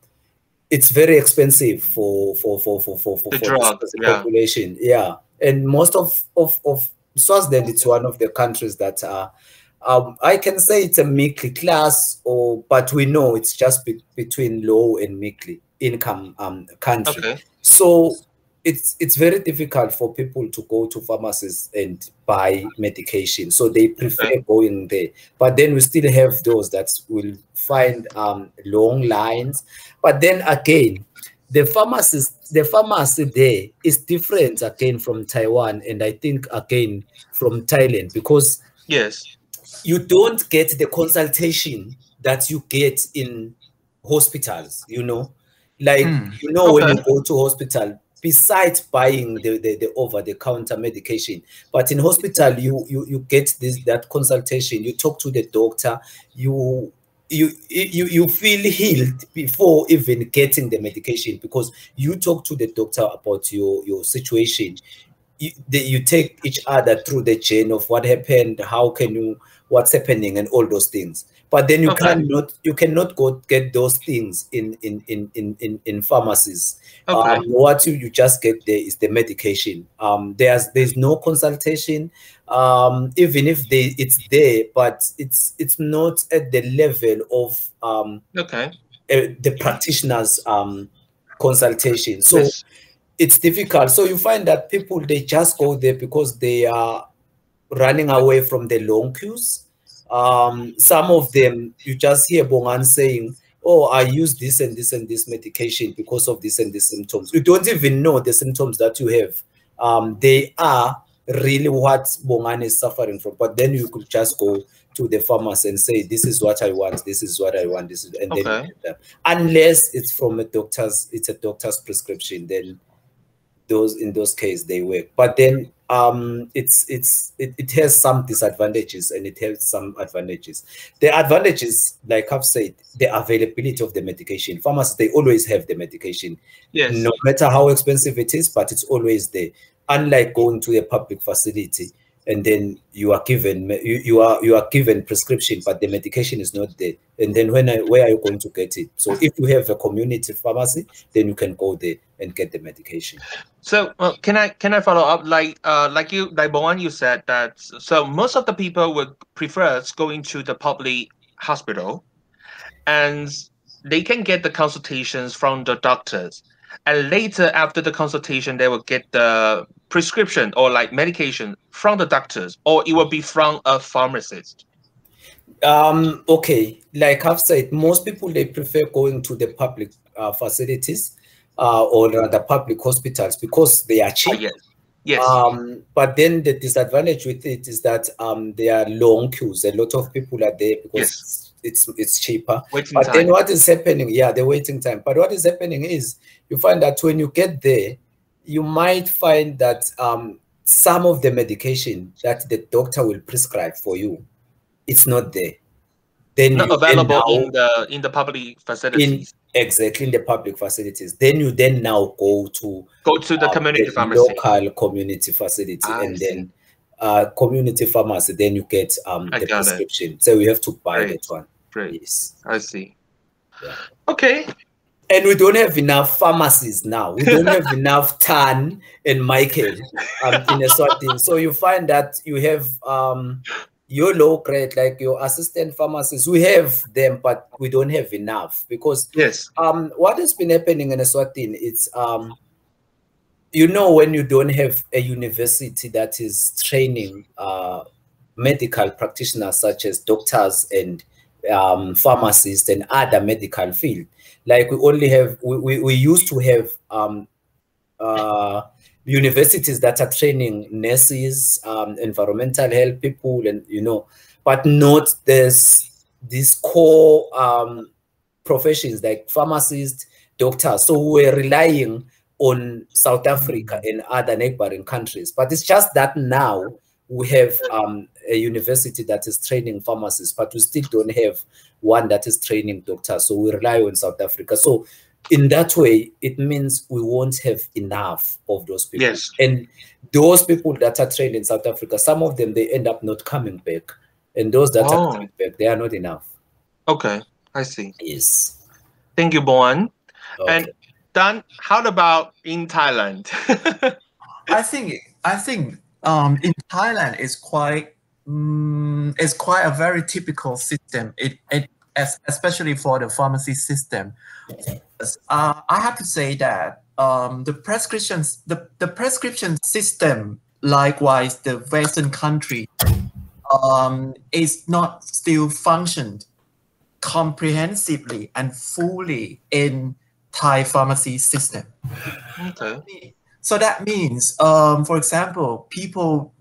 it's very expensive for for for for for for, The for drug, this yeah. population. Yeah, and most of of of Swaziland, it's one of the countries that are. Um, I can say it's a meekly class, or but we know it's just be, between low and meekly income um, country. Okay. So it's it's very difficult for people to go to pharmacies and buy medication. So they prefer Okay. going there. But then we still have those that will find um, long lines. But then again, the pharmacist, the pharmacy there is different again from Taiwan, and I think again from Thailand because Yes. you don't get the consultation that you get in hospitals you know like Hmm. you know when you go to hospital besides buying the, the, the over-the-counter medication. But in hospital you you you get this that consultation. You talk to the doctor. You you you you feel healed before even getting the medication because you talk to the doctor about your your situation. You, the, you take each other through the chain of what happened how can you what's happening and all those things but then you Okay. cannot you cannot go get those things in in in in in, in pharmacies Okay. um, what you, you just get there is the medication um there's there's no consultation um even if they it's there but it's it's not at the level of um okay. uh, the practitioners um consultation so Yes. it's difficult. So you find that people they just go there because they are running away from the long queues. Um, some of them you just hear Bongani saying, "Oh, I use this and this and this medication because of this and this symptoms." You don't even know the symptoms that you have. Um, they are really what Bongani is suffering from. But then you could just go to the pharmacy and say, "This is what I want. This is what I want. This is," and Okay. get them. unless it's from a doctor's, it's a doctor's prescription. Then those in those cases they work but then um it's it's it, it has some disadvantages and it has some advantages. The advantages like i've said the availability of the medication. Pharmacies they always have the medication. Yes. no matter how expensive it is but it's always there. Unlike going to a public facility and then you are given you, you are you are given prescription but the medication is not there and then when I, where are you going to get it so if you have a community pharmacy then you can go there and get the medication So well, can I can I follow up? Like uh like you like Bongani, you said that so most of the people would prefer going to the public hospital and they can get the consultations from the doctors. And later after the consultation they will get the prescription or like medication from the doctors or it will be from a pharmacist. Um, okay, like I've said, most people they prefer going to the public uh, facilities uh, or the public hospitals because they are cheap. yes. Yes. Um, but then the disadvantage with it is that um, there are long queues. A lot of people are there because Yes. It's, it's cheaper. Waiting But time. then what is happening? Yeah, the waiting time. But what is happening is you find that when you get there, you might find that um, some of the medication that the doctor will prescribe for you, it's not there. Then Not available now- in the in the public facilities. In, exactly in the public facilities. Then you then now go to Go to the uh, community the pharmacy. local community facility, I and see. then uh, community pharmacy. Then you get um, I the got it. prescription. So you have to buy Great. that one. Great. Yes. I see. Yeah. Okay. And we don't have enough pharmacies now. We don't have enough Tan and Michelle um, in Eswatini. So you find that you have um, your low grade, like your assistant pharmacists. We have them, but we don't have enough because Yes. um, what has been happening in Eswatini, it's um, you know when you don't have a university that is training uh, medical practitioners such as doctors and um, pharmacists and other medical field like we only have we, we, we used to have um, uh, universities that are training nurses, um, environmental health people, and you know, but not this these core um, professions like pharmacists, doctors. So we're relying on South Africa and other neighboring countries. But it's just that now we have um, a university that is training pharmacists, but we still don't have one that is training doctors. So we rely on South Africa. So in that way, it means we won't have enough of those people. Yes. And those people that are trained in South Africa, some of them they end up not coming back. And those that Oh. are coming back, they are not enough. Okay, I see. Yes. Thank you, Bongani. Okay. And Tan, how about in Thailand? I think I think um, in Thailand is quite um, it's quite a very typical system. It it as, especially for the pharmacy system. Uh, I have to say that um, the prescriptions the, the prescription system, likewise the Western country, um, is not still functioned comprehensively and fully in Thai pharmacy system. okay. So that means, um, for example, people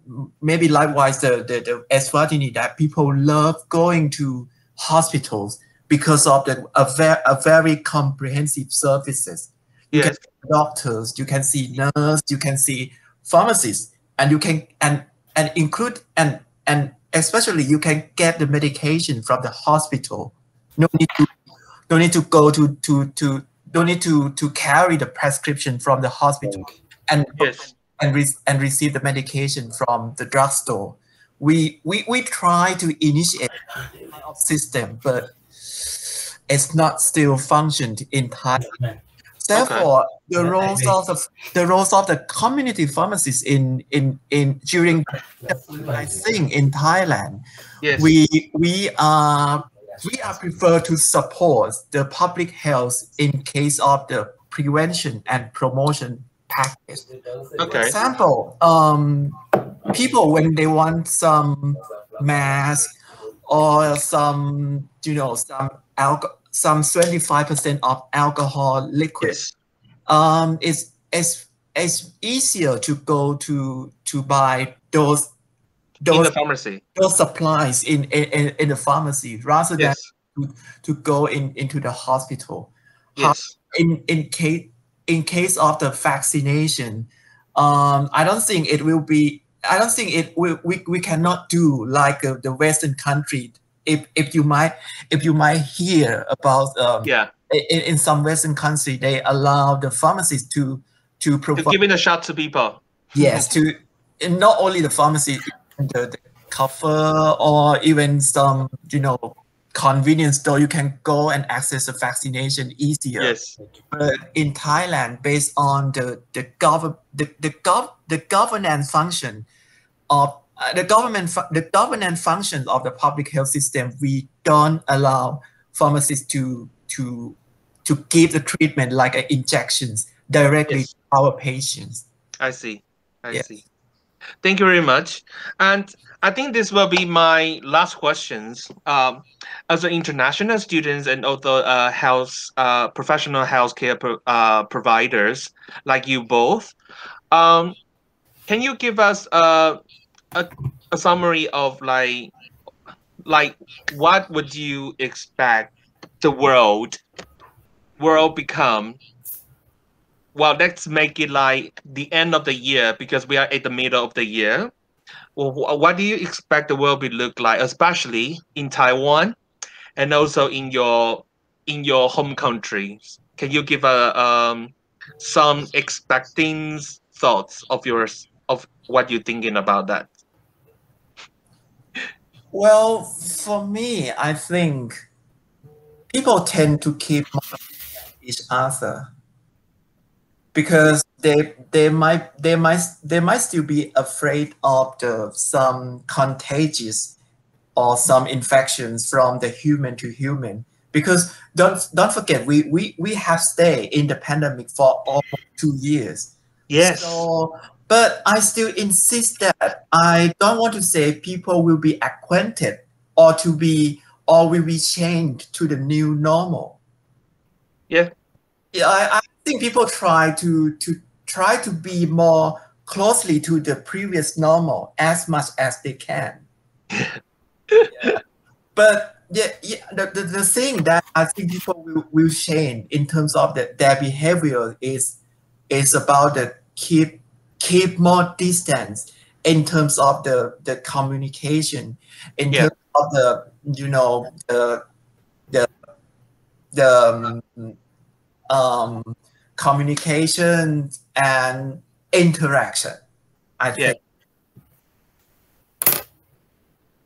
maybe likewise the the, the Eswatini that people love going to hospitals because of the a, ver- a very comprehensive services. You can Yes. see doctors, you can see nurse, you can see pharmacists, and you can and and include and and especially you can get the medication from the hospital. No need to don't need to go to to to don't need to to carry the prescription from the hospital and Yes. and re- and receive the medication from the drugstore. We we we try to initiate a system, but it's not still functioned in Thailand. Therefore, the roles of the, the roles of the community pharmacists in in in during I think in Thailand, Yes. we we are we are prefer to support the public health in case of the prevention and promotion package. For example, um, people when they want some mask or some, you know, some alcohol, some twenty-five percent of alcohol liquid, Yes. um, it's it's it's easier to go to to buy those In those the pharmacy. those supplies in in, in- in the pharmacy rather than to, to go in into the hospital Yes. in in case in case of the vaccination um i don't think it will be i don't think it will we, we cannot do like uh, the western country if if you might if you might hear about um, Yeah. in, in some western country they allow the pharmacists to to To provide giving a shot to people. yes to not only the pharmacy the, the cover or even some you know convenience store you can go and access the vaccination easier Yes. but in thailand based on the the gov the, the gov the governance function of uh, the government fu- the governance function of the public health system we don't allow pharmacists to to to give the treatment like uh, injections directly Yes. to our patients I see. I Yes. see. Thank you very much. And I think this will be my last questions. Um, as an international students and also uh, health uh, professional healthcare pro- uh, providers like you both, um, can you give us a, a a summary of like like what would you expect the world world become well let's make it like the end of the year because we are at the middle of the year. Well, what do you expect the world will look like especially in taiwan and also in your in your home countries can you give a um some expecting thoughts of yours of what you're thinking about that? Well, for me, I think people tend to keep each other because they they might they might they might still be afraid of the some contagious or some infections from the human to human because don't don't forget we we, we have stayed in the pandemic for almost two years yes so, but I still insist that I don't want to say people will be acquainted or to be or will be changed to the new normal. Yeah. Yeah, I, I think people try to to try to be more closely to the previous normal as much as they can. Yeah. But yeah, yeah the, the, the thing that I think people will, will change in terms of the, their behavior is is about the keep keep more distance in terms of the the communication, in Yeah. terms of the you know the the the um, um, communication and interaction. I Yeah. think.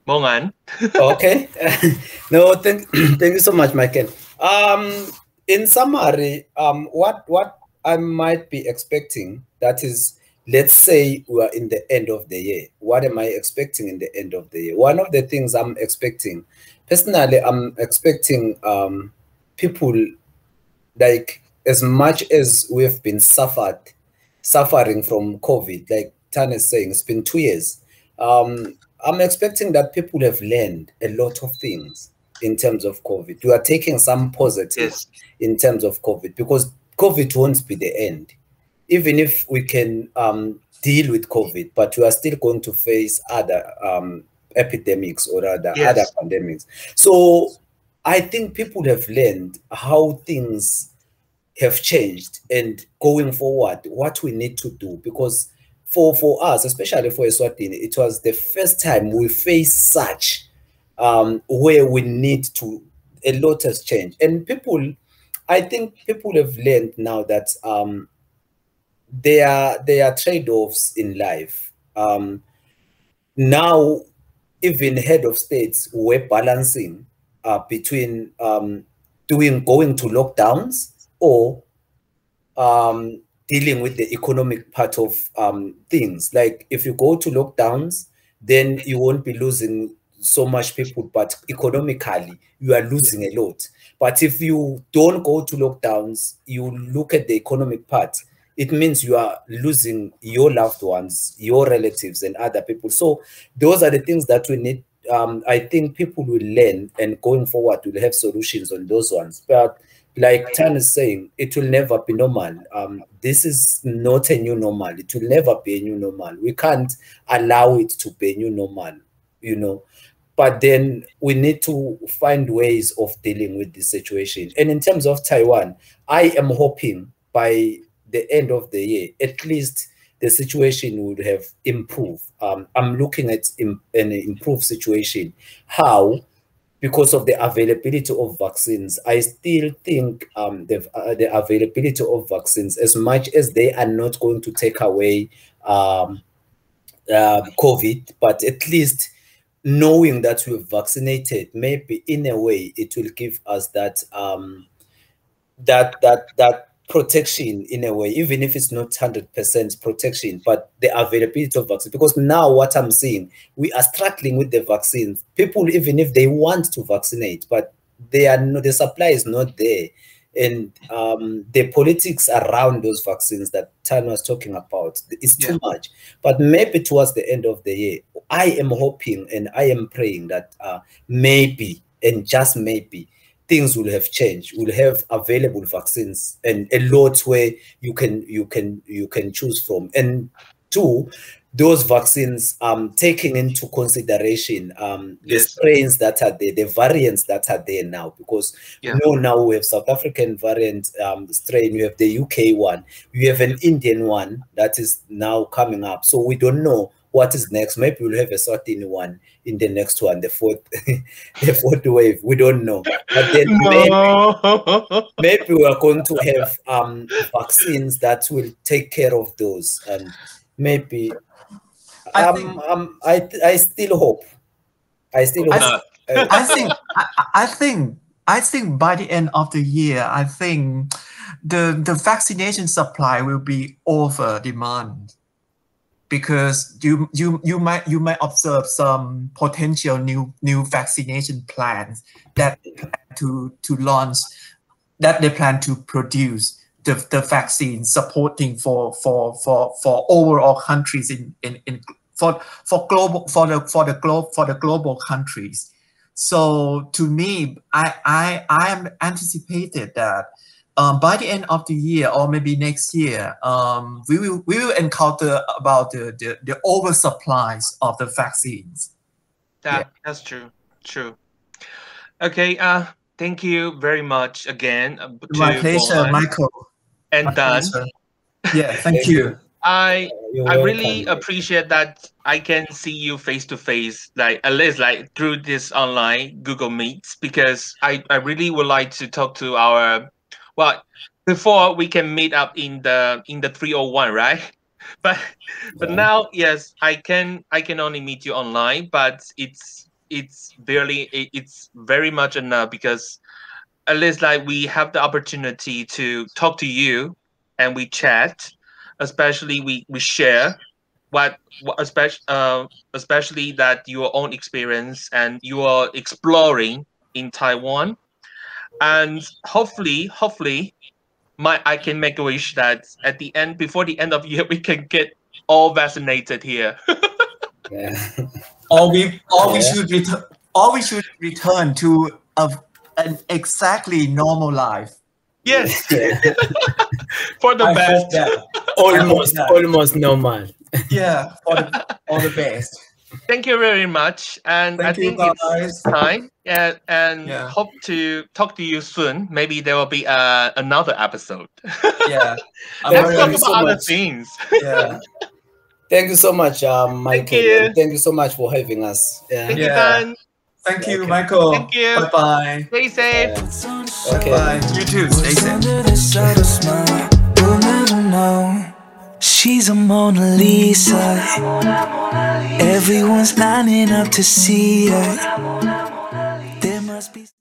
Bongani. okay. no, thank thank you so much, Michelle. Um, in summary, um, what what I might be expecting that is, let's say we are in the end of the year. What am I expecting in the end of the year? One of the things I'm expecting, personally, I'm expecting um, people like as much as we've been suffered suffering from COVID, like Tan is saying, it's been two years. Um, I'm expecting that people have learned a lot of things in terms of COVID. We are taking some positives Yes. in terms of COVID because COVID won't be the end. Even if we can um, deal with COVID, but we are still going to face other um, epidemics or other, Yes. other pandemics. So I think people have learned how things have changed and going forward, what we need to do. Because for, for us, especially for Eswatini, it was the first time we faced such um, where we need to, a lot has changed. And people, I think people have learned now that um, there are, there are trade-offs in life. Um, now, even head of states were balancing uh, between um, doing going to lockdowns or um, dealing with the economic part of um, things. Like if you go to lockdowns, then you won't be losing so much people, but economically you are losing a lot. But if you don't go to lockdowns, you look at the economic part, it means you are losing your loved ones, your relatives, and other people. So those are the things that we need. Um, I think people will learn, and going forward, will have solutions on those ones. But like Tan is saying, it will never be normal. Um, this is not a new normal. It will never be a new normal. We can't allow it to be a new normal, you know. But then we need to find ways of dealing with this situation. And in terms of Taiwan, I am hoping by the end of the year, at least the situation would have improved. Um, I'm looking at an improved situation. How? Because of the availability of vaccines, I still think um, the, uh, the availability of vaccines, as much as they are not going to take away um, uh, COVID, but at least knowing that we're vaccinated, maybe in a way it will give us that um, that that that protection in a way, even if it's not hundred percent protection, but the availability of vaccine. Because now what I'm seeing, we are struggling with the vaccines. People, even if they want to vaccinate, but they are no, the supply is not there, and um, the politics around those vaccines that Tan was talking about is too much. But maybe towards the end of the year, I am hoping and I am praying that uh, maybe and just maybe things will have changed. We'll have available vaccines and a lot where you can you can you can choose from. And two, those vaccines um taking into consideration um the Yes. strains that are there, the variants that are there now, because Yeah. you know now we have South African variant um strain, we have the UK one, we have an Indian one that is now coming up. So we don't know what is next. Maybe we'll have a certain one in the next one, the fourth, the fourth wave. We don't know. But then maybe, No. maybe we are going to have um vaccines that will take care of those and maybe I um, think- um I I still hope. I still I hope. I think I, I think I think by the end of the year, I think the the vaccination supply will be over demand because you you you might you might observe some potential new new vaccination plans that plan to to launch that they plan to produce the, the vaccine supporting for for for for overall countries in in, in for for global for the for the globe for the global countries. So to me, I I I am anticipated that um, by the end of the year or maybe next year, um, we will we will encounter about the, the, the oversupplies of the vaccines. That Yeah. that's true. True. Okay. Uh, thank you very much again. uh, My pleasure, Mohan Michelle. and My Tan. Yeah, thank you. I You're I really welcome. appreciate that I can see you face to face, like at least like through this online Google Meets, because I, I really would like to talk to our well before we can meet up in the in the 301, right? But but Yeah. now yes, I can I can only meet you online, but it's it's barely it's very much enough because at least like we have the opportunity to talk to you and we chat especially we we share what, what especially uh, especially that your own experience and you are exploring in Taiwan and hopefully hopefully my I can make a wish that at the end before the end of year we can get all vaccinated here Yeah. Or we or we should return or we should return to a, an exactly normal life. yes for the I best almost, almost normal. Yeah, for the, all the best. Thank you very much and I Thank you, think it's time and, and Yeah. hope to talk to you soon maybe there will be uh, another episode Yeah, Thank let's you talk about so other much. things yeah, Thank you so much, um, Michelle. you. Thank you so much for having us. Yeah. thank you Yeah. Tan. Thank you, Okay. Michelle. Thank you. Bye bye. stay safe Yeah. Okay. Bye. You too. Stay safe. She's a Mona Lisa. Everyone's lining up to see her. There must be.